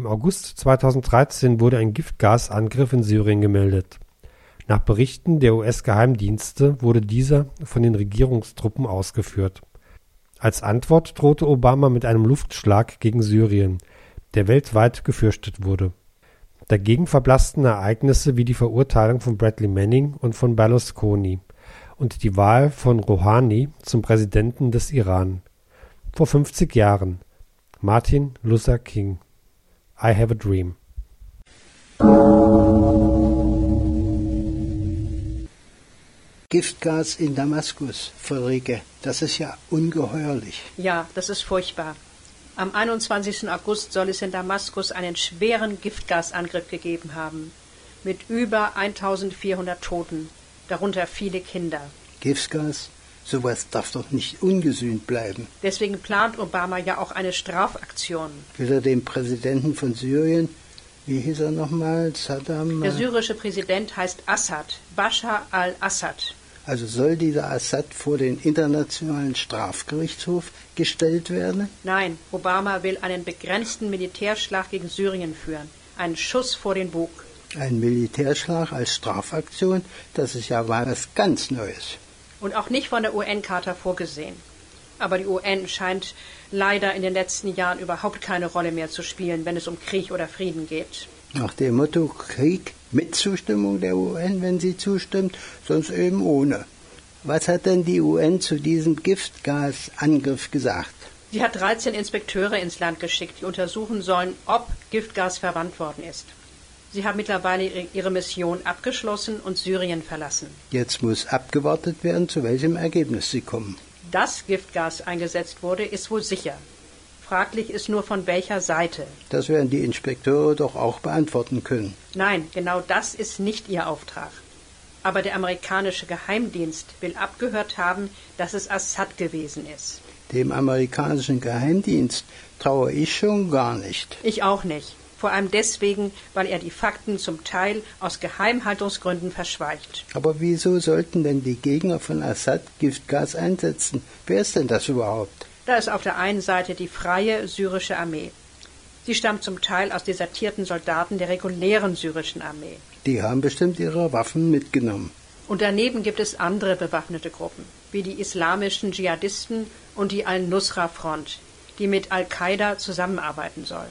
Im August 2013 wurde ein Giftgasangriff in Syrien gemeldet. Nach Berichten der US-Geheimdienste wurde dieser von den Regierungstruppen ausgeführt. Als Antwort drohte Obama mit einem Luftschlag gegen Syrien, der weltweit gefürchtet wurde. Dagegen verblassten Ereignisse wie die Verurteilung von Bradley Manning und von Berlusconi und die Wahl von Rouhani zum Präsidenten des Iran. Vor 50 Jahren. Martin Luther King. I have a dream. Giftgas in Damaskus, Friederike, das ist ja ungeheuerlich. Ja, das ist furchtbar. Am 21. August soll es in Damaskus einen schweren Giftgasangriff gegeben haben, mit über 1400 Toten, darunter viele Kinder. Giftgas? Sowas darf doch nicht ungesühnt bleiben. Deswegen plant Obama ja auch eine Strafaktion. Will er dem Präsidenten von Syrien, wie hieß er nochmal, Saddam? Der syrische Präsident heißt Assad, Bashar al-Assad. Also soll dieser Assad vor den Internationalen Strafgerichtshof gestellt werden? Nein, Obama will einen begrenzten Militärschlag gegen Syrien führen. Einen Schuss vor den Bug. Ein Militärschlag als Strafaktion, das ist ja was ganz Neues. Und auch nicht von der UN-Charta vorgesehen. Aber die UN scheint leider in den letzten Jahren überhaupt keine Rolle mehr zu spielen, wenn es um Krieg oder Frieden geht. Nach dem Motto Krieg mit Zustimmung der UN, wenn sie zustimmt, sonst eben ohne. Was hat denn die UN zu diesem Giftgasangriff gesagt? Sie hat 13 Inspekteure ins Land geschickt, die untersuchen sollen, ob Giftgas verwandt worden ist. Sie haben mittlerweile ihre Mission abgeschlossen und Syrien verlassen. Jetzt muss abgewartet werden, zu welchem Ergebnis sie kommen. Dass Giftgas eingesetzt wurde, ist wohl sicher. Fraglich ist nur von welcher Seite. Das werden die Inspekteure doch auch beantworten können. Nein, genau das ist nicht ihr Auftrag. Aber der amerikanische Geheimdienst will abgehört haben, dass es Assad gewesen ist. Dem amerikanischen Geheimdienst traue ich schon gar nicht. Ich auch nicht. Vor allem deswegen, weil er die Fakten zum Teil aus Geheimhaltungsgründen verschweigt. Aber wieso sollten denn die Gegner von Assad Giftgas einsetzen? Wer ist denn das überhaupt? Da ist auf der einen Seite die freie syrische Armee. Sie stammt zum Teil aus desertierten Soldaten der regulären syrischen Armee. Die haben bestimmt ihre Waffen mitgenommen. Und daneben gibt es andere bewaffnete Gruppen, wie die islamischen Dschihadisten und die Al-Nusra-Front, die mit Al-Qaida zusammenarbeiten soll.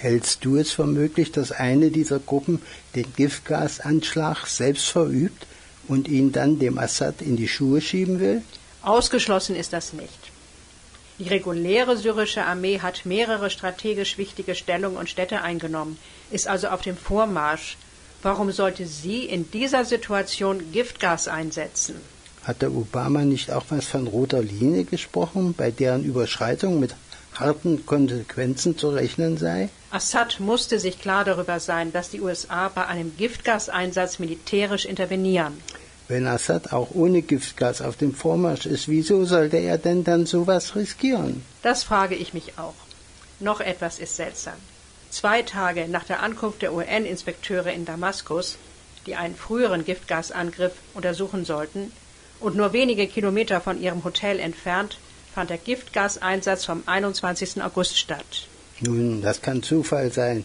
Hältst du es für möglich, dass eine dieser Gruppen den Giftgasanschlag selbst verübt und ihn dann dem Assad in die Schuhe schieben will? Ausgeschlossen ist das nicht. Die reguläre syrische Armee hat mehrere strategisch wichtige Stellungen und Städte eingenommen, ist also auf dem Vormarsch. Warum sollte sie in dieser Situation Giftgas einsetzen? Hat der Obama nicht auch was von roter Linie gesprochen, bei deren Überschreitung mit harten Konsequenzen zu rechnen sei? Assad musste sich klar darüber sein, dass die USA bei einem Giftgaseinsatz militärisch intervenieren. Wenn Assad auch ohne Giftgas auf dem Vormarsch ist, wieso sollte er denn dann sowas riskieren? Das frage ich mich auch. Noch etwas ist seltsam. Zwei Tage nach der Ankunft der UN-Inspekteure in Damaskus, die einen früheren Giftgasangriff untersuchen sollten, und nur wenige Kilometer von ihrem Hotel entfernt, fand der Giftgaseinsatz vom 21. August statt. Nun, das kann Zufall sein.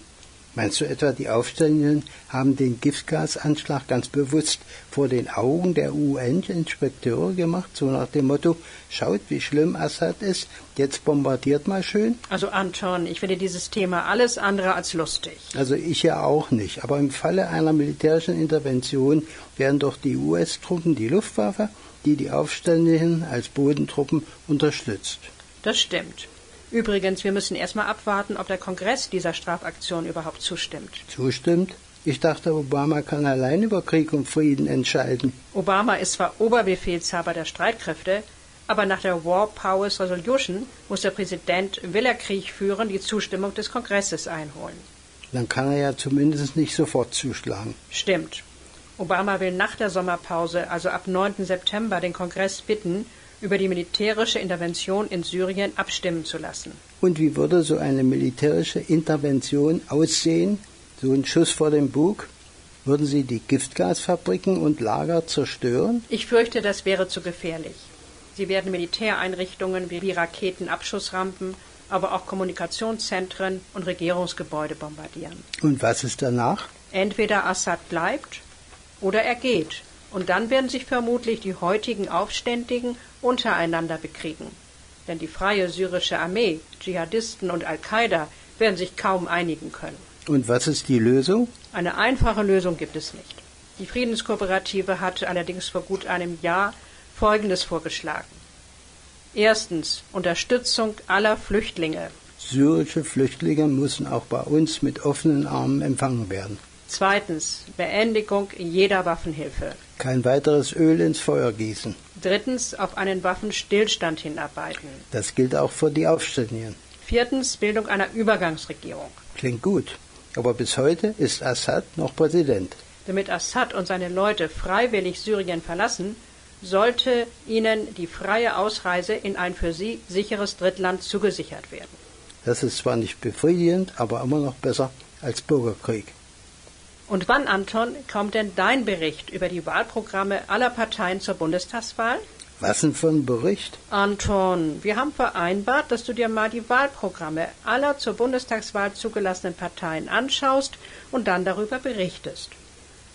Meinst du etwa, die Aufständischen haben den Giftgasanschlag ganz bewusst vor den Augen der UN-Inspekteure gemacht, so nach dem Motto, schaut, wie schlimm Assad ist, jetzt bombardiert mal schön? Also Anton, ich finde dieses Thema alles andere als lustig. Also ich ja auch nicht, aber im Falle einer militärischen Intervention werden doch die US-Truppen die Luftwaffe, die die Aufständischen als Bodentruppen unterstützt. Das stimmt. Übrigens, wir müssen erstmal abwarten, ob der Kongress dieser Strafaktion überhaupt zustimmt. Zustimmt? Ich dachte, Obama kann allein über Krieg und Frieden entscheiden. Obama ist zwar Oberbefehlshaber der Streitkräfte, aber nach der War Powers Resolution muss der Präsident, will er Krieg führen, die Zustimmung des Kongresses einholen. Dann kann er ja zumindest nicht sofort zuschlagen. Stimmt. Obama will nach der Sommerpause, also ab 9. September, den Kongress bitten, über die militärische Intervention in Syrien abstimmen zu lassen. Und wie würde so eine militärische Intervention aussehen? So ein Schuss vor dem Bug? Würden Sie die Giftgasfabriken und Lager zerstören? Ich fürchte, das wäre zu gefährlich. Sie werden Militäreinrichtungen wie Raketenabschussrampen aber auch Kommunikationszentren und Regierungsgebäude bombardieren. Und was ist danach? Entweder Assad bleibt oder er geht. Und dann werden sich vermutlich die heutigen Aufständigen untereinander bekriegen. Denn die freie syrische Armee, Dschihadisten und Al-Qaida werden sich kaum einigen können. Und was ist die Lösung? Eine einfache Lösung gibt es nicht. Die Friedenskooperative hat allerdings vor gut einem Jahr Folgendes vorgeschlagen. Erstens Unterstützung aller Flüchtlinge. Syrische Flüchtlinge müssen auch bei uns mit offenen Armen empfangen werden. Zweitens Beendigung jeder Waffenhilfe. Kein weiteres Öl ins Feuer gießen. Drittens auf einen Waffenstillstand hinarbeiten. Das gilt auch für die Aufständigen. Viertens Bildung einer Übergangsregierung. Klingt gut. Aber bis heute ist Assad noch Präsident. Damit Assad und seine Leute freiwillig Syrien verlassen, sollte ihnen die freie Ausreise in ein für sie sicheres Drittland zugesichert werden. Das ist zwar nicht befriedigend, aber immer noch besser als Bürgerkrieg. Und wann, Anton, kommt denn dein Bericht über die Wahlprogramme aller Parteien zur Bundestagswahl? Was denn für ein Bericht? Anton, wir haben vereinbart, dass du dir mal die Wahlprogramme aller zur Bundestagswahl zugelassenen Parteien anschaust und dann darüber berichtest.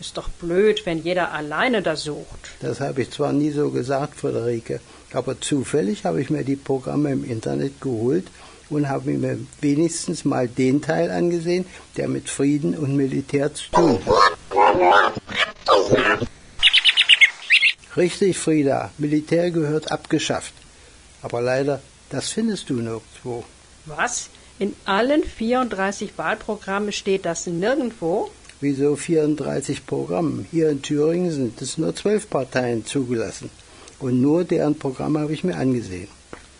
Ist doch blöd, wenn jeder alleine da sucht. Das habe ich zwar nie so gesagt, Friederike, aber zufällig habe ich mir die Programme im Internet geholt und habe mir wenigstens mal den Teil angesehen, der mit Frieden und Militär zu tun hat. Richtig, Frieda, Militär gehört abgeschafft. Aber leider, das findest du nirgendwo. Was? In allen 34 Wahlprogrammen steht das nirgendwo? Wieso 34 Programme? Hier in Thüringen sind es nur zwölf Parteien zugelassen. Und nur deren Programme habe ich mir angesehen.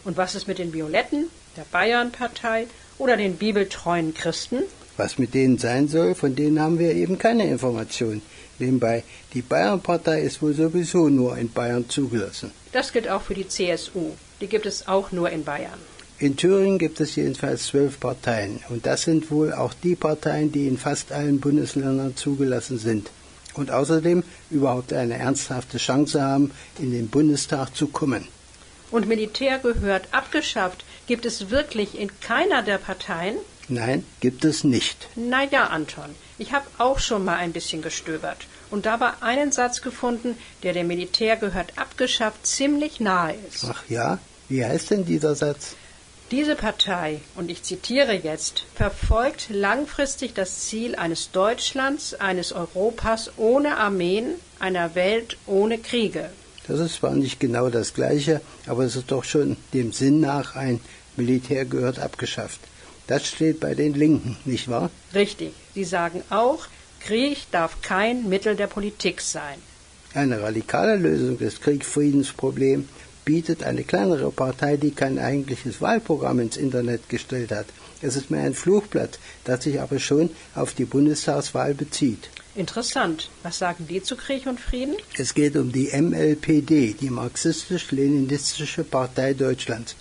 Und was ist mit den Violetten, der Bayernpartei oder den bibeltreuen Christen? Was mit denen sein soll, von denen haben wir eben keine Informationen. Nebenbei, die Bayernpartei ist wohl sowieso nur in Bayern zugelassen. Das gilt auch für die CSU. Die gibt es auch nur in Bayern. In Thüringen gibt es jedenfalls zwölf Parteien und das sind wohl auch die Parteien, die in fast allen Bundesländern zugelassen sind und außerdem überhaupt eine ernsthafte Chance haben, in den Bundestag zu kommen. Und Militär gehört abgeschafft. Gibt es wirklich in keiner der Parteien? Nein, gibt es nicht. Na ja, Anton, ich habe auch schon mal ein bisschen gestöbert und dabei einen Satz gefunden, der dem Militär gehört abgeschafft ziemlich nahe ist. Ach ja, wie heißt denn dieser Satz? Diese Partei, und ich zitiere jetzt, verfolgt langfristig das Ziel eines Deutschlands, eines Europas ohne Armeen, einer Welt ohne Kriege. Das ist zwar nicht genau das Gleiche, aber es ist doch schon dem Sinn nach ein Militär gehört abgeschafft. Das steht bei den Linken, nicht wahr? Richtig. Sie sagen auch, Krieg darf kein Mittel der Politik sein. Eine radikale Lösung des Krieg-Friedensproblems bietet eine kleinere Partei, die kein eigentliches Wahlprogramm ins Internet gestellt hat. Es ist mehr ein Fluchblatt, das sich aber schon auf die Bundestagswahl bezieht. Interessant. Was sagen die zu Krieg und Frieden? Es geht um die MLPD, die Marxistisch-Leninistische Partei Deutschlands.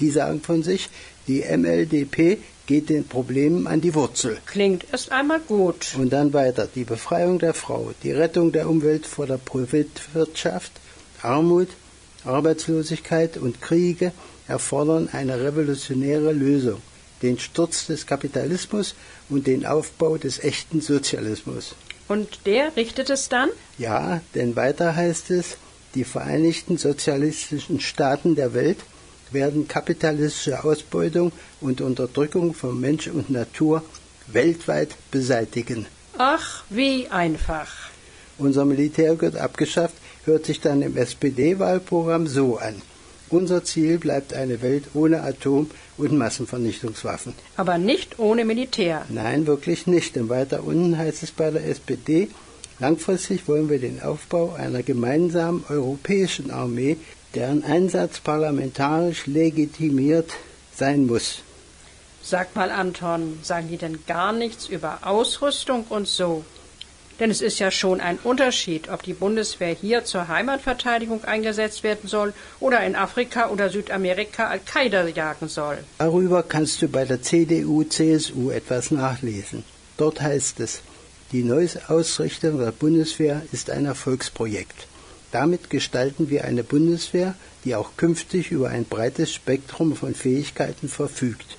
Die sagen von sich, die MLDP geht den Problemen an die Wurzel. Klingt erst einmal gut. Und dann weiter. Die Befreiung der Frau, die Rettung der Umwelt vor der Profitwirtschaft, Armut, Arbeitslosigkeit und Kriege erfordern eine revolutionäre Lösung, den Sturz des Kapitalismus und den Aufbau des echten Sozialismus. Und der richtet es dann? Ja, denn weiter heißt es, die Vereinigten Sozialistischen Staaten der Welt werden kapitalistische Ausbeutung und Unterdrückung von Mensch und Natur weltweit beseitigen. Ach, wie einfach. Unser Militär wird abgeschafft, hört sich dann im SPD-Wahlprogramm so an. Unser Ziel bleibt eine Welt ohne Atom- und Massenvernichtungswaffen. Aber nicht ohne Militär. Nein, wirklich nicht, denn weiter unten heißt es bei der SPD, langfristig wollen wir den Aufbau einer gemeinsamen europäischen Armee, deren Einsatz parlamentarisch legitimiert sein muss. Sag mal, Anton, sagen die denn gar nichts über Ausrüstung und so? Denn es ist ja schon ein Unterschied, ob die Bundeswehr hier zur Heimatverteidigung eingesetzt werden soll oder in Afrika oder Südamerika Al-Qaida jagen soll. Darüber kannst du bei der CDU, CSU etwas nachlesen. Dort heißt es, die Neuausrichtung der Bundeswehr ist ein Erfolgsprojekt. Damit gestalten wir eine Bundeswehr, die auch künftig über ein breites Spektrum von Fähigkeiten verfügt.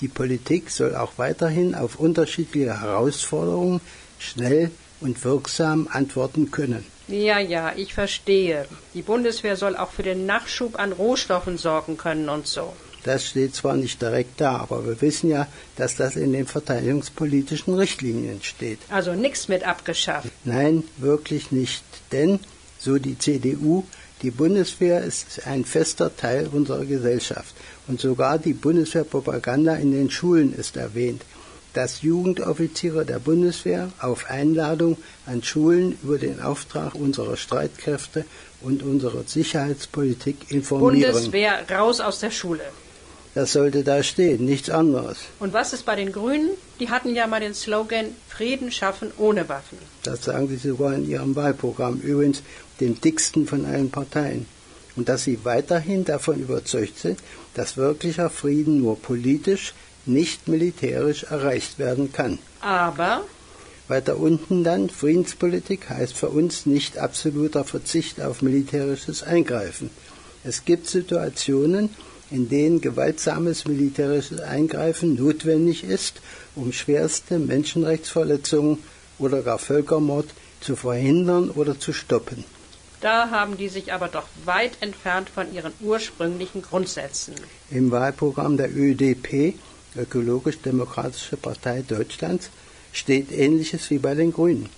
Die Politik soll auch weiterhin auf unterschiedliche Herausforderungen schnell und wirksam antworten können. Ja, ja, ich verstehe. Die Bundeswehr soll auch für den Nachschub an Rohstoffen sorgen können und so. Das steht zwar nicht direkt da, aber wir wissen ja, dass das in den verteidigungspolitischen Richtlinien steht. Also nichts mit abgeschafft. Nein, wirklich nicht. Denn, so die CDU, die Bundeswehr ist ein fester Teil unserer Gesellschaft. Und sogar die Bundeswehrpropaganda in den Schulen ist erwähnt dass Jugendoffiziere der Bundeswehr auf Einladung an Schulen über den Auftrag unserer Streitkräfte und unserer Sicherheitspolitik informieren. Bundeswehr raus aus der Schule. Das sollte da stehen, nichts anderes. Und was ist bei den Grünen? Die hatten ja mal den Slogan Frieden schaffen ohne Waffen. Das sagen sie sogar in ihrem Wahlprogramm, übrigens dem dicksten von allen Parteien. Und dass sie weiterhin davon überzeugt sind, dass wirklicher Frieden nur politisch, nicht militärisch erreicht werden kann. Aber weiter unten dann Friedenspolitik heißt für uns nicht absoluter Verzicht auf militärisches Eingreifen. Es gibt Situationen, in denen gewaltsames militärisches Eingreifen notwendig ist, um schwerste Menschenrechtsverletzungen oder gar Völkermord zu verhindern oder zu stoppen. Da haben die sich aber doch weit entfernt von ihren ursprünglichen Grundsätzen. Im Wahlprogramm der ÖDP Ökologisch-Demokratische Partei Deutschlands steht Ähnliches wie bei den Grünen.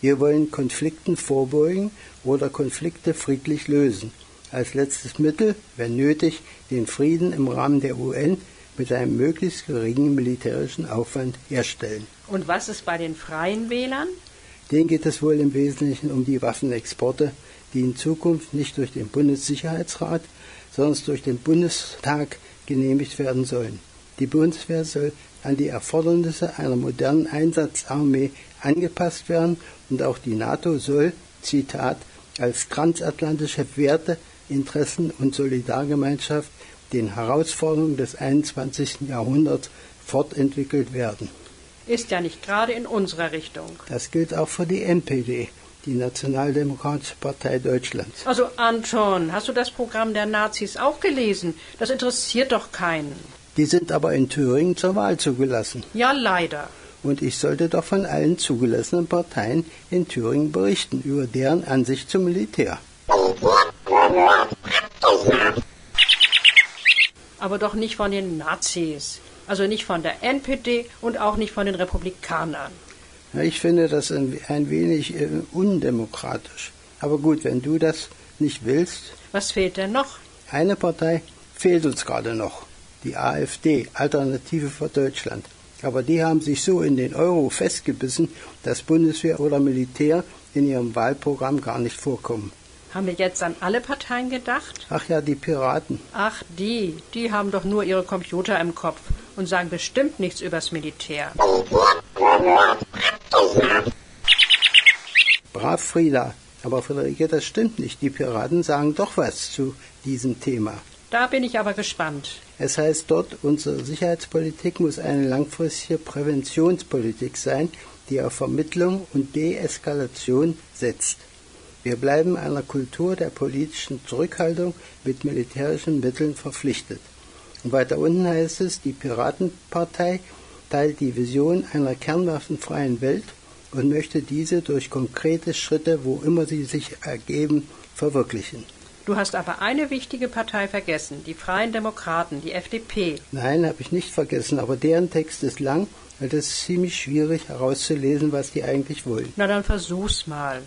Wir wollen Konflikten vorbeugen oder Konflikte friedlich lösen. Als letztes Mittel, wenn nötig, den Frieden im Rahmen der UN mit einem möglichst geringen militärischen Aufwand herstellen. Und was ist bei den freien Wählern? Denen geht es wohl im Wesentlichen um die Waffenexporte, die in Zukunft nicht durch den Bundessicherheitsrat, sondern durch den Bundestag genehmigt werden sollen. Die Bundeswehr soll an die Erfordernisse einer modernen Einsatzarmee angepasst werden und auch die NATO soll, Zitat, als transatlantische Werte, Interessen und Solidargemeinschaft den Herausforderungen des 21. Jahrhunderts fortentwickelt werden. Ist ja nicht gerade in unserer Richtung. Das gilt auch für die NPD, die Nationaldemokratische Partei Deutschlands. Also Anton, hast du das Programm der Nazis auch gelesen? Das interessiert doch keinen. Die sind aber in Thüringen zur Wahl zugelassen. Ja, leider. Und ich sollte doch von allen zugelassenen Parteien in Thüringen berichten über deren Ansicht zum Militär. Aber doch nicht von den Nazis. Also nicht von der NPD und auch nicht von den Republikanern. Ich finde das ein, wenig äh, undemokratisch. Aber gut, wenn du das nicht willst. Was fehlt denn noch? Eine Partei fehlt uns gerade noch die AfD, Alternative für Deutschland. Aber die haben sich so in den Euro festgebissen, dass Bundeswehr oder Militär in ihrem Wahlprogramm gar nicht vorkommen. Haben wir jetzt an alle Parteien gedacht? Ach ja, die Piraten. Ach, die. Die haben doch nur ihre Computer im Kopf und sagen bestimmt nichts übers Militär. Brav, Frieda. Aber Friederike, das stimmt nicht. Die Piraten sagen doch was zu diesem Thema. Da bin ich aber gespannt. Es heißt dort, unsere Sicherheitspolitik muss eine langfristige Präventionspolitik sein, die auf Vermittlung und Deeskalation setzt. Wir bleiben einer Kultur der politischen Zurückhaltung mit militärischen Mitteln verpflichtet. Und weiter unten heißt es, die Piratenpartei teilt die Vision einer kernwaffenfreien Welt und möchte diese durch konkrete Schritte, wo immer sie sich ergeben, verwirklichen. Du hast aber eine wichtige Partei vergessen, die Freien Demokraten, die FDP. Nein, habe ich nicht vergessen, aber deren Text ist lang, weil es ist ziemlich schwierig herauszulesen, was die eigentlich wollen. Na dann versuch's mal.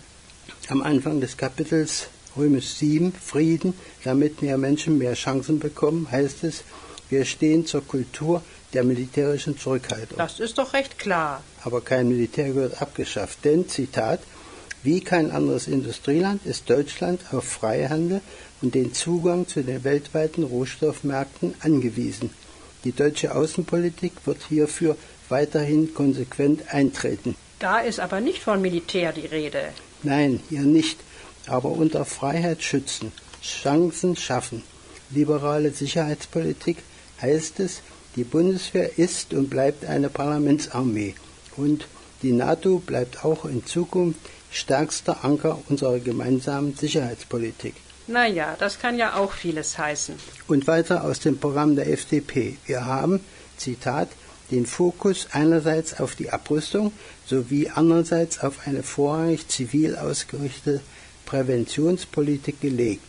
Am Anfang des Kapitels Römisch 7, Frieden, damit mehr Menschen mehr Chancen bekommen, heißt es, wir stehen zur Kultur der militärischen Zurückhaltung. Das ist doch recht klar. Aber kein Militär wird abgeschafft, denn, Zitat, wie kein anderes Industrieland ist Deutschland auf Freihandel und den Zugang zu den weltweiten Rohstoffmärkten angewiesen. Die deutsche Außenpolitik wird hierfür weiterhin konsequent eintreten. Da ist aber nicht von Militär die Rede. Nein, hier nicht, aber unter Freiheit schützen, Chancen schaffen. Liberale Sicherheitspolitik heißt es, die Bundeswehr ist und bleibt eine Parlamentsarmee und die NATO bleibt auch in Zukunft stärkster Anker unserer gemeinsamen Sicherheitspolitik. Na ja, das kann ja auch vieles heißen. Und weiter aus dem Programm der FDP. Wir haben, Zitat, den Fokus einerseits auf die Abrüstung sowie andererseits auf eine vorrangig zivil ausgerichtete Präventionspolitik gelegt.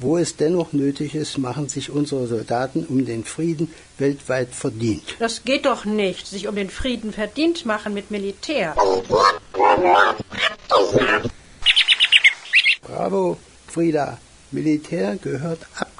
Wo es dennoch nötig ist, machen sich unsere Soldaten um den Frieden weltweit verdient. Das geht doch nicht, sich um den Frieden verdient machen mit Militär. Bravo, Frieda. Militär gehört abgeschafft.